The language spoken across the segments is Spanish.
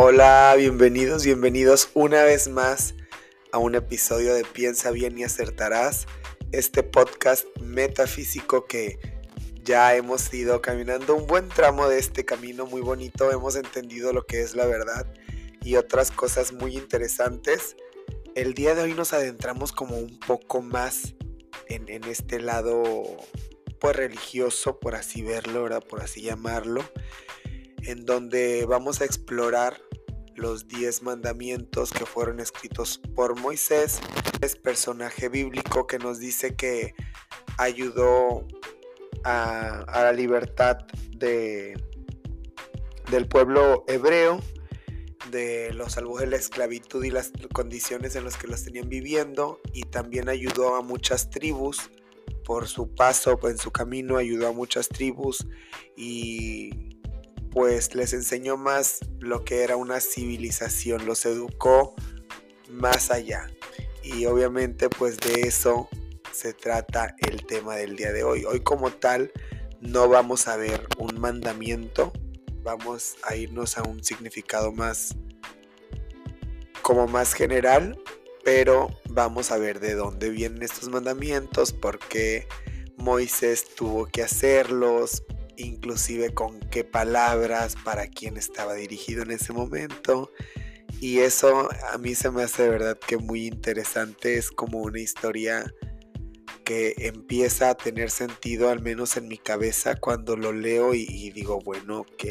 Hola, bienvenidos, bienvenidos una vez más a un episodio de Piensa bien y acertarás, este podcast metafísico que ya hemos ido caminando un buen tramo de este camino muy bonito, hemos entendido lo que es la verdad y otras cosas muy interesantes. El día de hoy nos adentramos como un poco más en, este lado pues religioso, por así verlo, por así llamarlo, en donde vamos a explorar los diez mandamientos que fueron escritos por Moisés, es personaje bíblico que nos dice que ayudó a, la libertad de, del pueblo hebreo, de los salvó de la esclavitud y las condiciones en las que los tenían viviendo, y también ayudó a muchas tribus por su paso, en su camino, ayudó a muchas tribus y pues les enseñó más lo que era una civilización, los educó más allá. Y obviamente pues de eso se trata el tema del día de hoy. Hoy como tal no vamos a ver un mandamiento, vamos a irnos a un significado más como más general, pero vamos a ver de dónde vienen estos mandamientos, por qué Moisés tuvo que hacerlos, inclusive con qué palabras, para quién estaba dirigido en ese momento. Y eso a mí se me hace de verdad que muy interesante, es como una historia que empieza a tener sentido, al menos en mi cabeza, cuando lo leo y, digo, bueno, ok,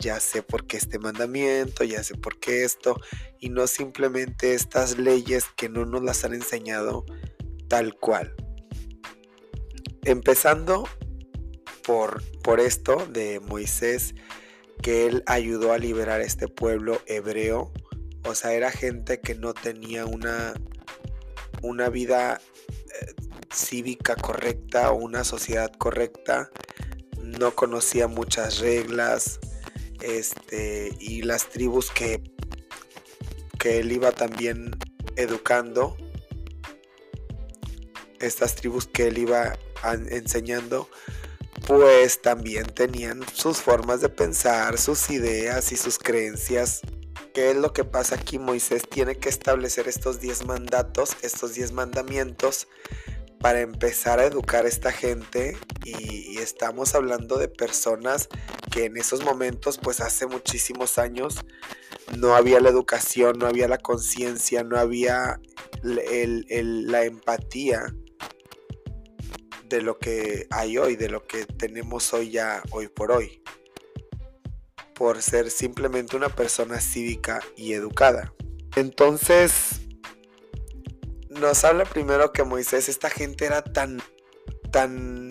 ya sé por qué este mandamiento, ya sé por qué esto, y no simplemente estas leyes que no nos las han enseñado tal cual. Empezando por, esto de Moisés, que él ayudó a liberar este pueblo hebreo. O sea, era gente que no tenía una, una vida eh, cívica correcta o una sociedad correcta. No conocía muchas reglas. Este, y las tribus que, que él iba también educando. Estas tribus que él iba enseñando pues también tenían sus formas de pensar, sus ideas y sus creencias. ¿Qué es lo que pasa aquí? Moisés tiene que establecer estos 10 mandatos, estos 10 mandamientos para empezar a educar a esta gente y, estamos hablando de personas que en esos momentos, pues hace muchísimos años, no había la educación, no había la conciencia, no había la empatía de lo que hay hoy, de lo que tenemos hoy ya, hoy por hoy, por ser simplemente una persona cívica y educada. Entonces, nos habla primero que Moisés, esta gente era tan, tan...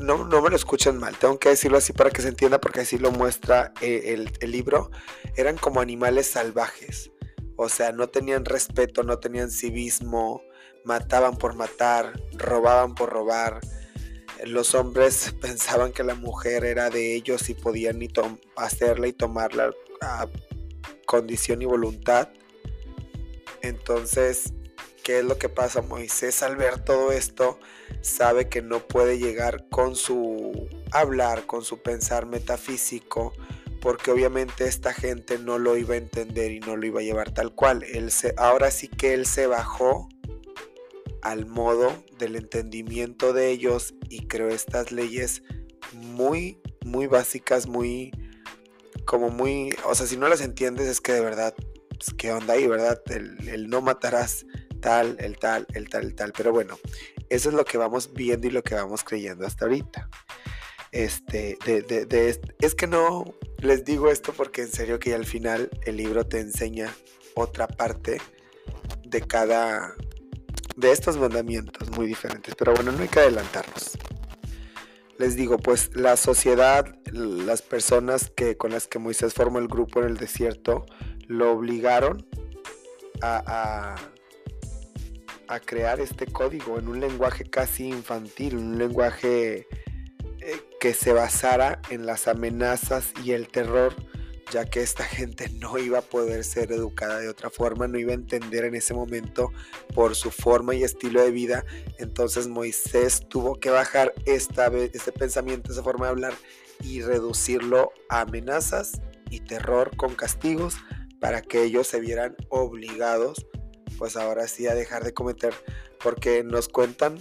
No, no me lo escuchen mal, tengo que decirlo así para que se entienda porque así lo muestra eh, el, el libro. Eran como animales salvajes, o sea, no tenían respeto, no tenían civismo, mataban por matar, robaban por robar. Los hombres pensaban que la mujer era de ellos y podían hacerla y tomarla a condición y voluntad. Entonces, ¿qué es lo que pasa? Moisés al ver todo esto sabe que no puede llegar con su hablar, con su pensar metafísico, porque obviamente esta gente no lo iba a entender y no lo iba a llevar tal cual. Él se, ahora sí que él se bajó al modo del entendimiento de ellos y creo estas leyes muy, muy básicas, muy, como muy, o sea, si no las entiendes es que de verdad, pues, ¿qué onda ahí, verdad? El, no matarás tal, el tal, el tal, el tal, pero bueno, eso es lo que vamos viendo y lo que vamos creyendo hasta ahorita. Este, de, de, es que no les digo esto porque en serio que al final el libro te enseña otra parte de cada de estos mandamientos muy diferentes. Pero bueno, no hay que adelantarnos. Les digo, pues la sociedad, las personas que, con las que Moisés formó el grupo en el desierto, lo obligaron a, a, crear este código en un lenguaje casi infantil, un lenguaje eh, que se basara en las amenazas y el terror ya que esta gente no iba a poder ser educada de otra forma, no iba a entender en ese momento por su forma y estilo de vida. Entonces Moisés tuvo que bajar esta, este pensamiento, esa forma de hablar y reducirlo a amenazas y terror con castigos para que ellos se vieran obligados pues ahora sí a dejar de cometer porque nos cuentan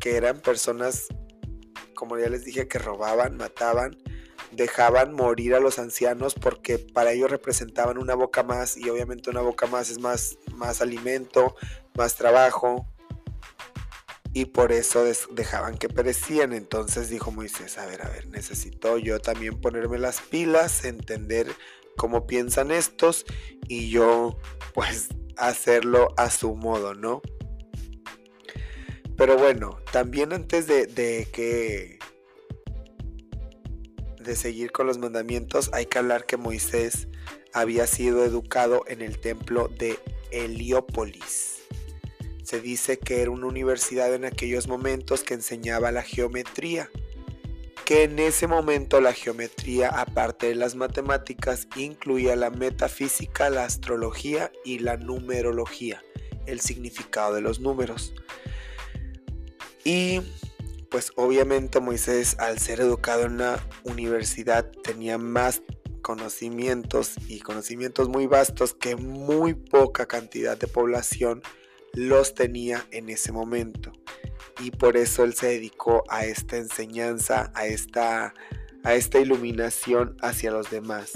que eran personas como ya les dije que robaban, mataban, dejaban morir a los ancianos porque para ellos representaban una boca más y obviamente una boca más es más, más alimento, más trabajo, y por eso dejaban que perecían. Entonces dijo Moisés, a ver, a ver, necesito yo también ponerme las pilas, entender cómo piensan estos y yo pues hacerlo a su modo, ¿no? Pero bueno, también antes de, de que de seguir con los mandamientos, hay que hablar que Moisés había sido educado en el templo de Heliópolis se dice que era una universidad en aquellos momentos que enseñaba la geometría, que en ese momento la geometría, aparte de las matemáticas, incluía la metafísica, la astrología y la numerología, el significado de los números. Y pues obviamente Moisés, al ser educado en una universidad, tenía más conocimientos y conocimientos muy vastos que muy poca cantidad de población los tenía en ese momento. Y por eso él se dedicó a esta enseñanza, a esta, a esta iluminación hacia los demás.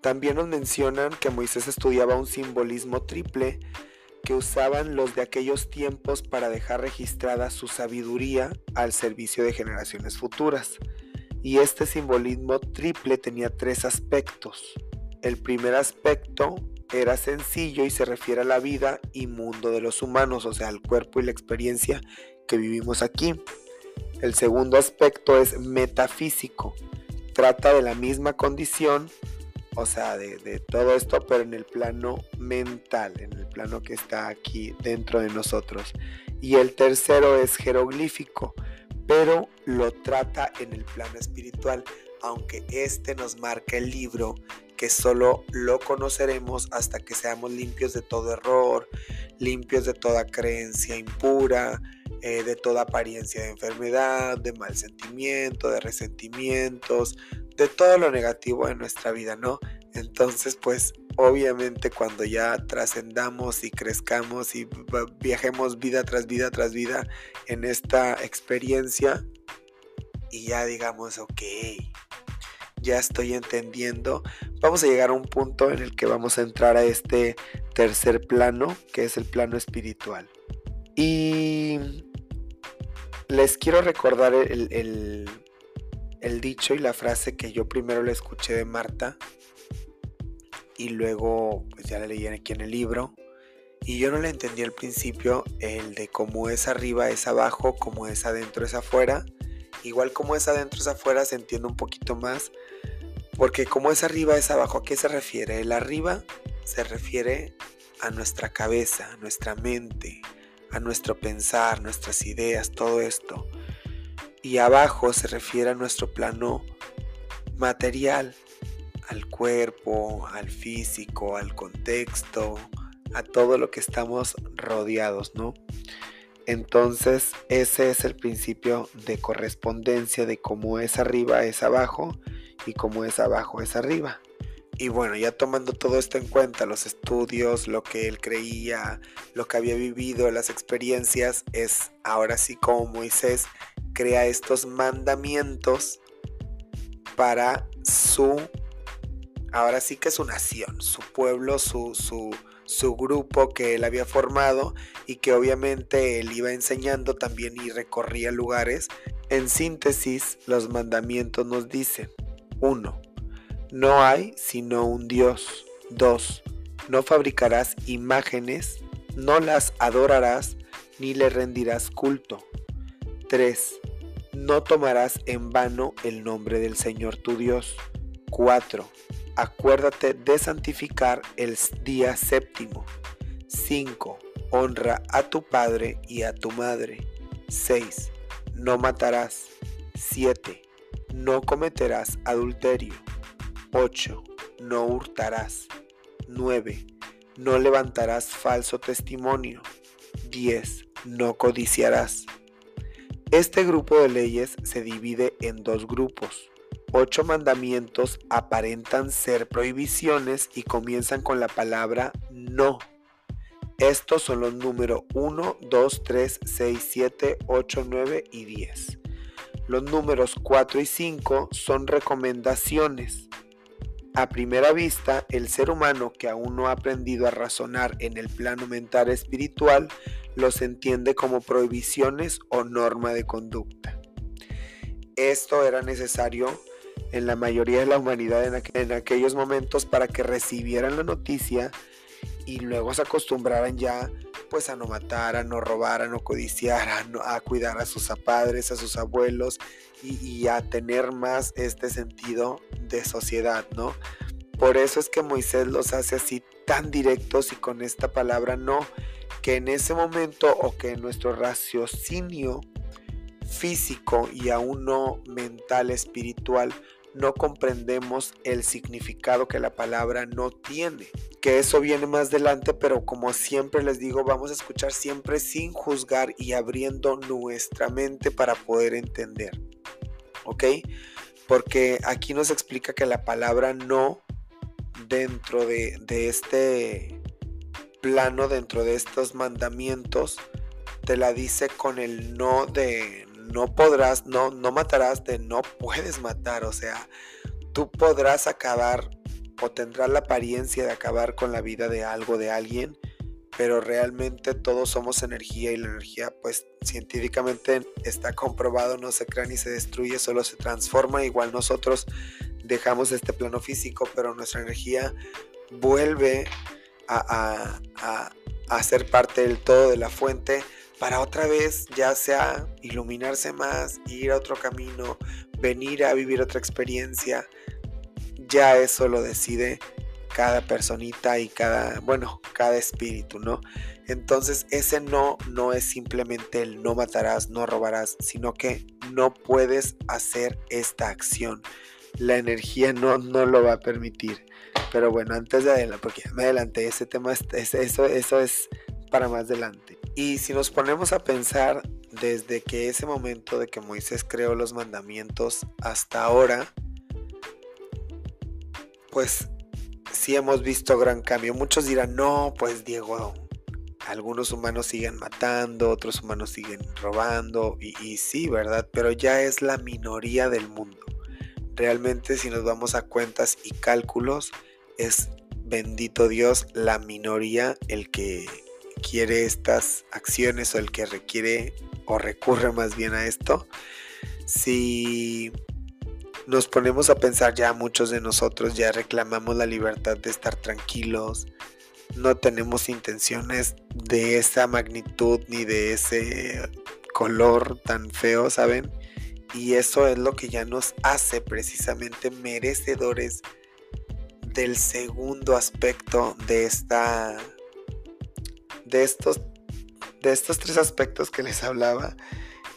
También nos mencionan que Moisés estudiaba un simbolismo triple que usaban los de aquellos tiempos para dejar registrada su sabiduría al servicio de generaciones futuras. Y este simbolismo triple tenía tres aspectos. El primer aspecto era sencillo y se refiere a la vida y mundo de los humanos, o sea, al cuerpo y la experiencia que vivimos aquí. El segundo aspecto es metafísico. Trata de la misma condición, o sea, de, todo esto, pero en el plano mental, en el que está aquí dentro de nosotros. Y el tercero es jeroglífico, pero lo trata en el plano espiritual, aunque este nos marca el libro que solo lo conoceremos hasta que seamos limpios de todo error, limpios de toda creencia impura, eh, de toda apariencia de enfermedad, de mal sentimiento, de resentimientos, de todo lo negativo de nuestra vida, ¿no? Entonces, pues obviamente cuando ya trascendamos y crezcamos y viajemos vida tras vida tras vida en esta experiencia y ya digamos, ok, ya estoy entendiendo, vamos a llegar a un punto en el que vamos a entrar a este tercer plano, que es el plano espiritual. Y les quiero recordar el, dicho y la frase que yo primero le escuché de Marta y luego pues ya la leí aquí en el libro. Y yo no le entendí al principio el de cómo es arriba es abajo, cómo es adentro es afuera. Igual como es adentro es afuera se entiende un poquito más, porque como es arriba es abajo, ¿a qué se refiere? El arriba se refiere a nuestra cabeza, a nuestra mente, a nuestro pensar, nuestras ideas, todo esto. Y abajo se refiere a nuestro plano material, al cuerpo, al físico, al contexto, a todo lo que estamos rodeados, ¿no? Entonces ese es el principio de correspondencia de cómo es arriba es abajo y como es abajo es arriba. Y bueno, ya tomando todo esto en cuenta, los estudios, lo que él creía, lo que había vivido, las experiencias, es ahora sí como Moisés crea estos mandamientos para su, ahora sí que su nación, su pueblo, su, su, su grupo que él había formado y que obviamente él iba enseñando también y recorría lugares. En síntesis, los mandamientos nos dicen, 1. No hay sino un Dios. 2. No fabricarás imágenes, no las adorarás, ni le rendirás culto. 3. No tomarás en vano el nombre del Señor tu Dios. 4. Acuérdate de santificar el día séptimo. 5. Honra a tu padre y a tu madre. 6. No matarás. 7 no cometerás adulterio. 8. No hurtarás. 9. No levantarás falso testimonio. 10. No codiciarás. Este grupo de leyes se divide en dos grupos. Ocho mandamientos aparentan ser prohibiciones y comienzan con la palabra no. Estos son los números 1, 2, 3, 6, 7, 8, 9 y 10. Los números 4 y 5 son recomendaciones. A primera vista, el ser humano que aún no ha aprendido a razonar en el plano mental espiritual los entiende como prohibiciones o norma de conducta. Esto era necesario en la mayoría de la humanidad en, aquellos momentos para que recibieran la noticia y luego se acostumbraran ya pues a no matar, a no robar, a no codiciar, a, cuidar a sus padres, a sus abuelos y, a tener más este sentido de sociedad, ¿no? Por eso es que Moisés los hace así tan directos y con esta palabra no, que en ese momento o que nuestro raciocinio físico y aún no mental, espiritual, no comprendemos el significado que la palabra no tiene. Que eso viene más adelante, pero como siempre les digo, vamos a escuchar siempre sin juzgar y abriendo nuestra mente para poder entender. ¿Ok? Porque aquí nos explica que la palabra no dentro de, de este plano, dentro de estos mandamientos, te la dice con el no de no podrás, no, no matarás de no puedes matar. O sea, tú podrás acabar o tendrás la apariencia de acabar con la vida de algo, de alguien, pero realmente todos somos energía y la energía pues científicamente está comprobado, no se crea ni se destruye, solo se transforma. Igual nosotros dejamos este plano físico, pero nuestra energía vuelve a, a, a ser parte del todo de la fuente para otra vez ya sea iluminarse más, ir a otro camino, venir a vivir otra experiencia. Ya eso lo decide cada personita y cada, bueno, cada espíritu, ¿no? Entonces ese no no es simplemente el no matarás, no robarás, sino que no puedes hacer esta acción. La energía no, no lo va a permitir. Pero bueno, antes de adelante, porque me adelanté, ese tema, es, eso, eso es para más adelante. Y si nos ponemos a pensar desde que ese momento de que Moisés creó los mandamientos hasta ahora, pues sí hemos visto gran cambio. Muchos dirán, no, pues Diego, algunos humanos siguen matando, otros humanos siguen robando, y, y, sí, ¿verdad? Pero ya es la minoría del mundo. Realmente si nos vamos a cuentas y cálculos, es bendito Dios la minoría el que quiere estas acciones o el que requiere o recurre más bien a esto, si nos ponemos a pensar ya muchos de nosotros ya reclamamos la libertad de estar tranquilos, no tenemos intenciones de esa magnitud ni de ese color tan feo, ¿saben? Y eso es lo que ya nos hace precisamente merecedores del segundo aspecto de esta de estos, de estos tres aspectos que les hablaba,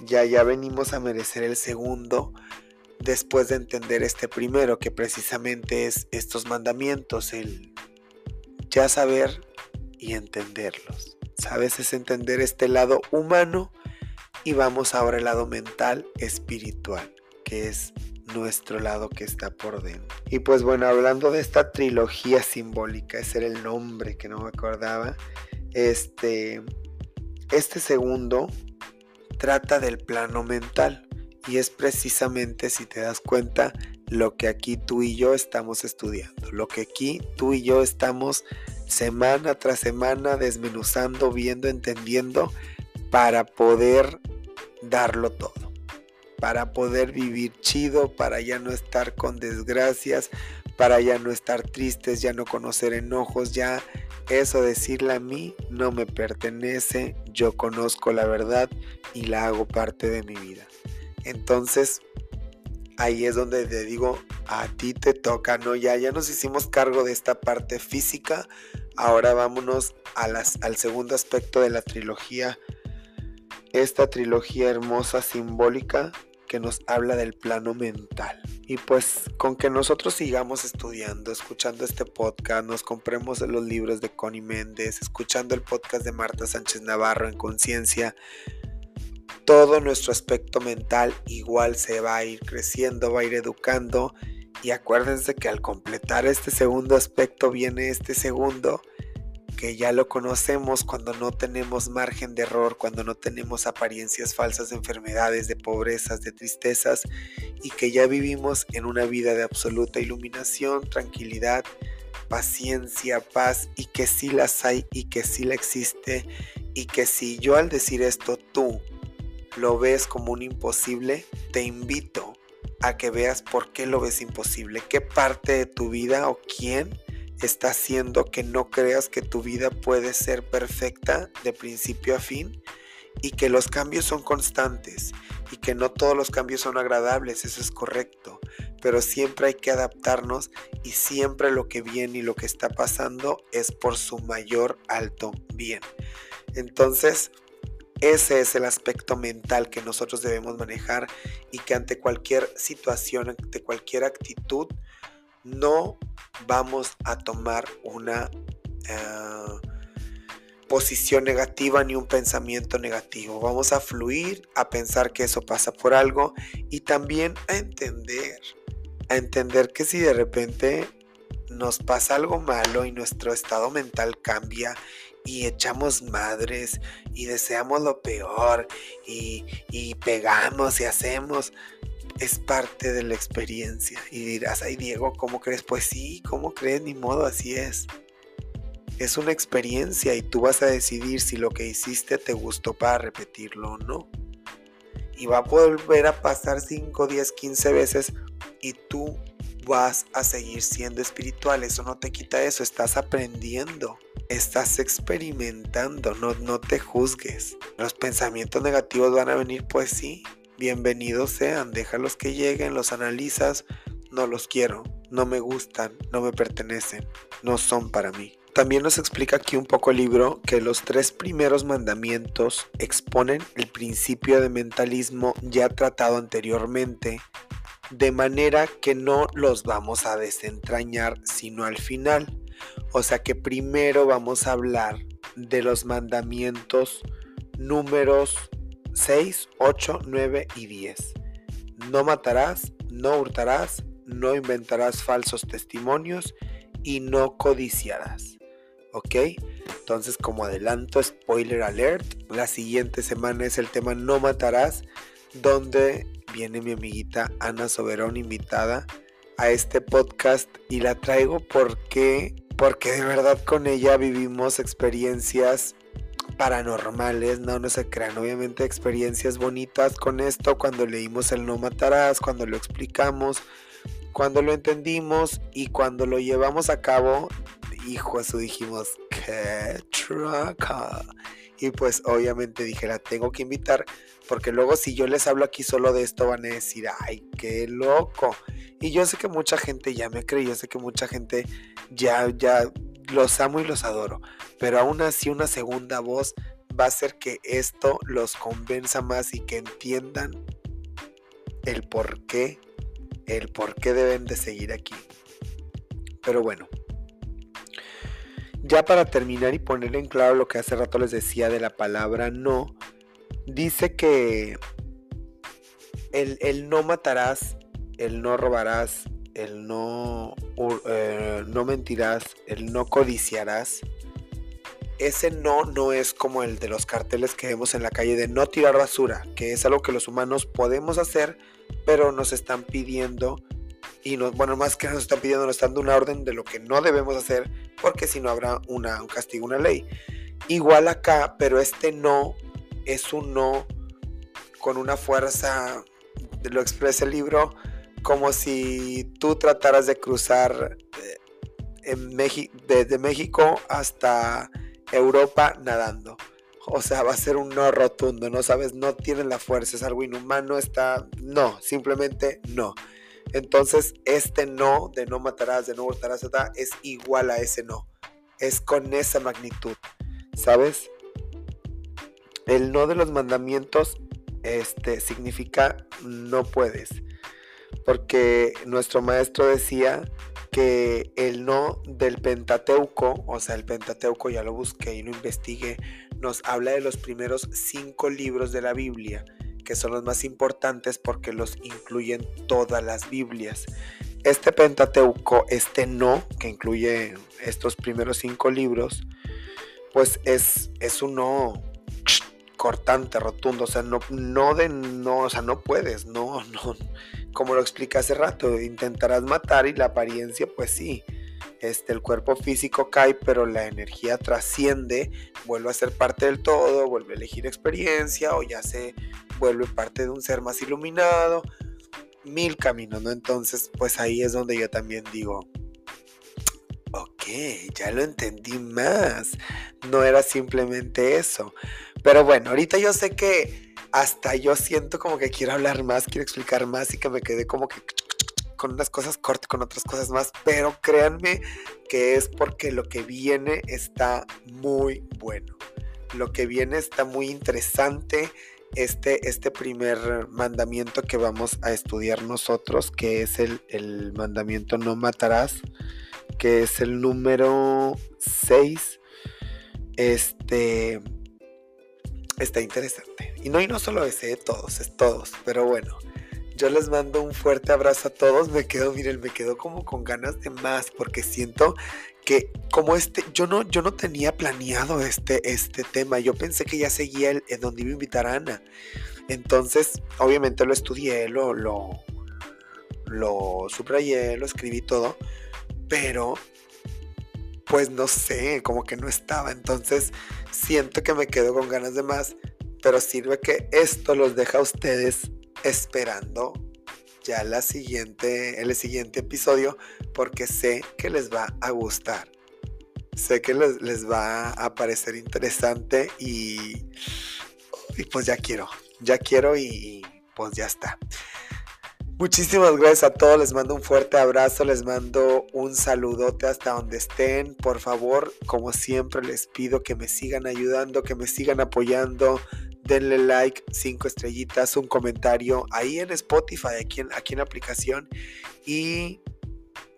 ya, ya venimos a merecer el segundo después de entender este primero, que precisamente es estos mandamientos, el ya saber y entenderlos. ¿Sabes? Es entender este lado humano y vamos ahora al lado mental, espiritual, que es nuestro lado que está por dentro. Y pues bueno, hablando de esta trilogía simbólica, ese era el nombre que no me acordaba, este, este segundo trata del plano mental. Y es precisamente, si te das cuenta, lo que aquí tú y yo estamos estudiando, lo que aquí tú y yo estamos semana tras semana desmenuzando, viendo, entendiendo para poder darlo todo, para poder vivir chido, para ya no estar con desgracias, para ya no estar tristes, ya no conocer enojos, ya eso decirle a mí no me pertenece, yo conozco la verdad y la hago parte de mi vida. Entonces, ahí es donde te digo, a ti te toca, ¿no? Ya, ya nos hicimos cargo de esta parte física, ahora vámonos al segundo aspecto de la trilogía, esta trilogía hermosa, simbólica, que nos habla del plano mental. Y pues con que nosotros sigamos estudiando, escuchando este podcast, nos compremos los libros de Connie Méndez, escuchando el podcast de Marta Sánchez Navarro en Conciencia, todo nuestro aspecto mental igual se va a ir creciendo, va a ir educando. Y acuérdense que al completar este segundo aspecto viene este segundo que ya lo conocemos cuando no tenemos margen de error, cuando no tenemos apariencias falsas de enfermedades, de pobrezas, de tristezas y que ya vivimos en una vida de absoluta iluminación, tranquilidad, paciencia, paz y que sí las hay y que sí la existe y que si yo al decir esto tú lo ves como un imposible, te invito a que veas por qué lo ves imposible, qué parte de tu vida o quién está haciendo que no creas que tu vida puede ser perfecta de principio a fin y que los cambios son constantes y que no todos los cambios son agradables, eso es correcto, pero siempre hay que adaptarnos y siempre lo que viene y lo que está pasando es por su mayor alto bien. Entonces, ese es el aspecto mental que nosotros debemos manejar y que ante cualquier situación, ante cualquier actitud, no vamos a tomar una eh, posición negativa ni un pensamiento negativo. Vamos a fluir, a pensar que eso pasa por algo y también a entender, a entender que si de repente nos pasa algo malo y nuestro estado mental cambia y echamos madres y deseamos lo peor y, y pegamos y hacemos, es parte de la experiencia. Y dirás, ay Diego, ¿cómo crees? Pues sí, ¿cómo crees? Ni modo, así es. Es una experiencia y tú vas a decidir si lo que hiciste te gustó para repetirlo o no. Y va a volver a pasar 5, 10, 15 veces y tú vas a seguir siendo espiritual. Eso no te quita eso. Estás aprendiendo. Estás experimentando. No, no te juzgues. Los pensamientos negativos van a venir, pues sí bienvenidos sean, déjalos que lleguen, los analizas, no los quiero, no me gustan, no me pertenecen, no son para mí. También nos explica aquí un poco el libro que los tres primeros mandamientos exponen el principio de mentalismo ya tratado anteriormente, de manera que no los vamos a desentrañar sino al final. O sea que primero vamos a hablar de los mandamientos números 6, 8, 9 y 10. No matarás, no hurtarás, no inventarás falsos testimonios y no codiciarás. ¿Ok? Entonces como adelanto, spoiler alert, la siguiente semana es el tema no matarás, donde viene mi amiguita Ana Soberón invitada a este podcast y la traigo porque porque de verdad con ella vivimos experiencias paranormales, no, no se crean, obviamente experiencias bonitas con esto cuando leímos el no matarás, cuando lo explicamos, cuando lo entendimos y cuando lo llevamos a cabo, hijo eso dijimos, qué traca. Y pues obviamente dije, la tengo que invitar, porque luego si yo les hablo aquí solo de esto van a decir, ay, qué loco. Y yo sé que mucha gente ya me cree, yo sé que mucha gente ya, ya los amo y los adoro, pero aún así una segunda voz va a hacer que esto los convenza más y que entiendan el por qué, el por qué deben de seguir aquí. Pero bueno, ya para terminar y poner en claro lo que hace rato les decía de la palabra no, dice que el, el no matarás, el no robarás, el no, eh, no mentirás, el no codiciarás, ese no no es como el de los carteles que vemos en la calle de no tirar basura, que es algo que los humanos podemos hacer, pero nos están pidiendo y nos, bueno, más que nos están pidiendo, nos están dando una orden de lo que no debemos hacer, porque si no habrá una, un castigo, una ley. Igual acá, pero este no es un no con una fuerza, lo expresa el libro, como si tú trataras de cruzar eh, en desde México hasta Europa nadando. O sea, va a ser un no rotundo, no sabes, no tiene la fuerza, es algo inhumano, está, no, simplemente no. Entonces, este no de no matarás, de no hurtarás, es igual a ese no. Es con esa magnitud, ¿sabes? El no de los mandamientos este, significa no puedes porque nuestro maestro decía que el no del Pentateuco, o sea, el Pentateuco ya lo busqué y lo investigué, nos habla de los primeros cinco libros de la Biblia, que son los más importantes porque los incluyen todas las Biblias. Este Pentateuco, este no, que incluye estos primeros cinco libros, pues es, es un no cortante, rotundo, o sea, no, no de no, o sea, no puedes, no, no, como lo expliqué hace rato, intentarás matar y la apariencia, pues sí, este, el cuerpo físico cae, pero la energía trasciende, vuelve a ser parte del todo, vuelve a elegir experiencia o ya se vuelve parte de un ser más iluminado, mil caminos, ¿no? Entonces, pues ahí es donde yo también digo, ok, ya lo entendí más, no era simplemente eso. Pero bueno, ahorita yo sé que hasta yo siento como que quiero hablar más, quiero explicar más y que me quedé como que con unas cosas cortas, con otras cosas más, pero créanme que es porque lo que viene está muy bueno. Lo que viene está muy interesante. Este, este primer mandamiento que vamos a estudiar nosotros, que es el, el mandamiento no matarás, que es el número 6. Este está interesante. Y no, y no solo ese, todos, es todos. Pero bueno, yo les mando un fuerte abrazo a todos. Me quedo, miren, me quedo como con ganas de más porque siento que como este, yo no, yo no tenía planeado este, este tema. Yo pensé que ya seguía el, donde iba a invitar a Ana. Entonces, obviamente lo estudié, lo, lo, lo subrayé, lo escribí todo. Pero pues no sé, como que no estaba. Entonces siento que me quedo con ganas de más, pero sirve que esto los deja a ustedes esperando ya la siguiente, el siguiente episodio, porque sé que les va a gustar. Sé que les, les va a parecer interesante y, y pues ya quiero, ya quiero y pues ya está. Muchísimas gracias a todos, les mando un fuerte abrazo, les mando un saludote hasta donde estén. Por favor, como siempre les pido que me sigan ayudando, que me sigan apoyando. Denle like, cinco estrellitas, un comentario ahí en Spotify, aquí en, aquí en la aplicación. Y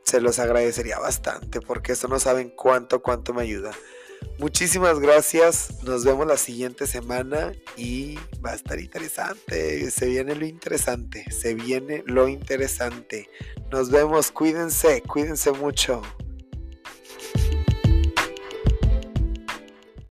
se los agradecería bastante porque eso no saben cuánto, cuánto me ayuda. Muchísimas gracias. Nos vemos la siguiente semana y va a estar interesante. Se viene lo interesante. Se viene lo interesante. Nos vemos. Cuídense. Cuídense mucho.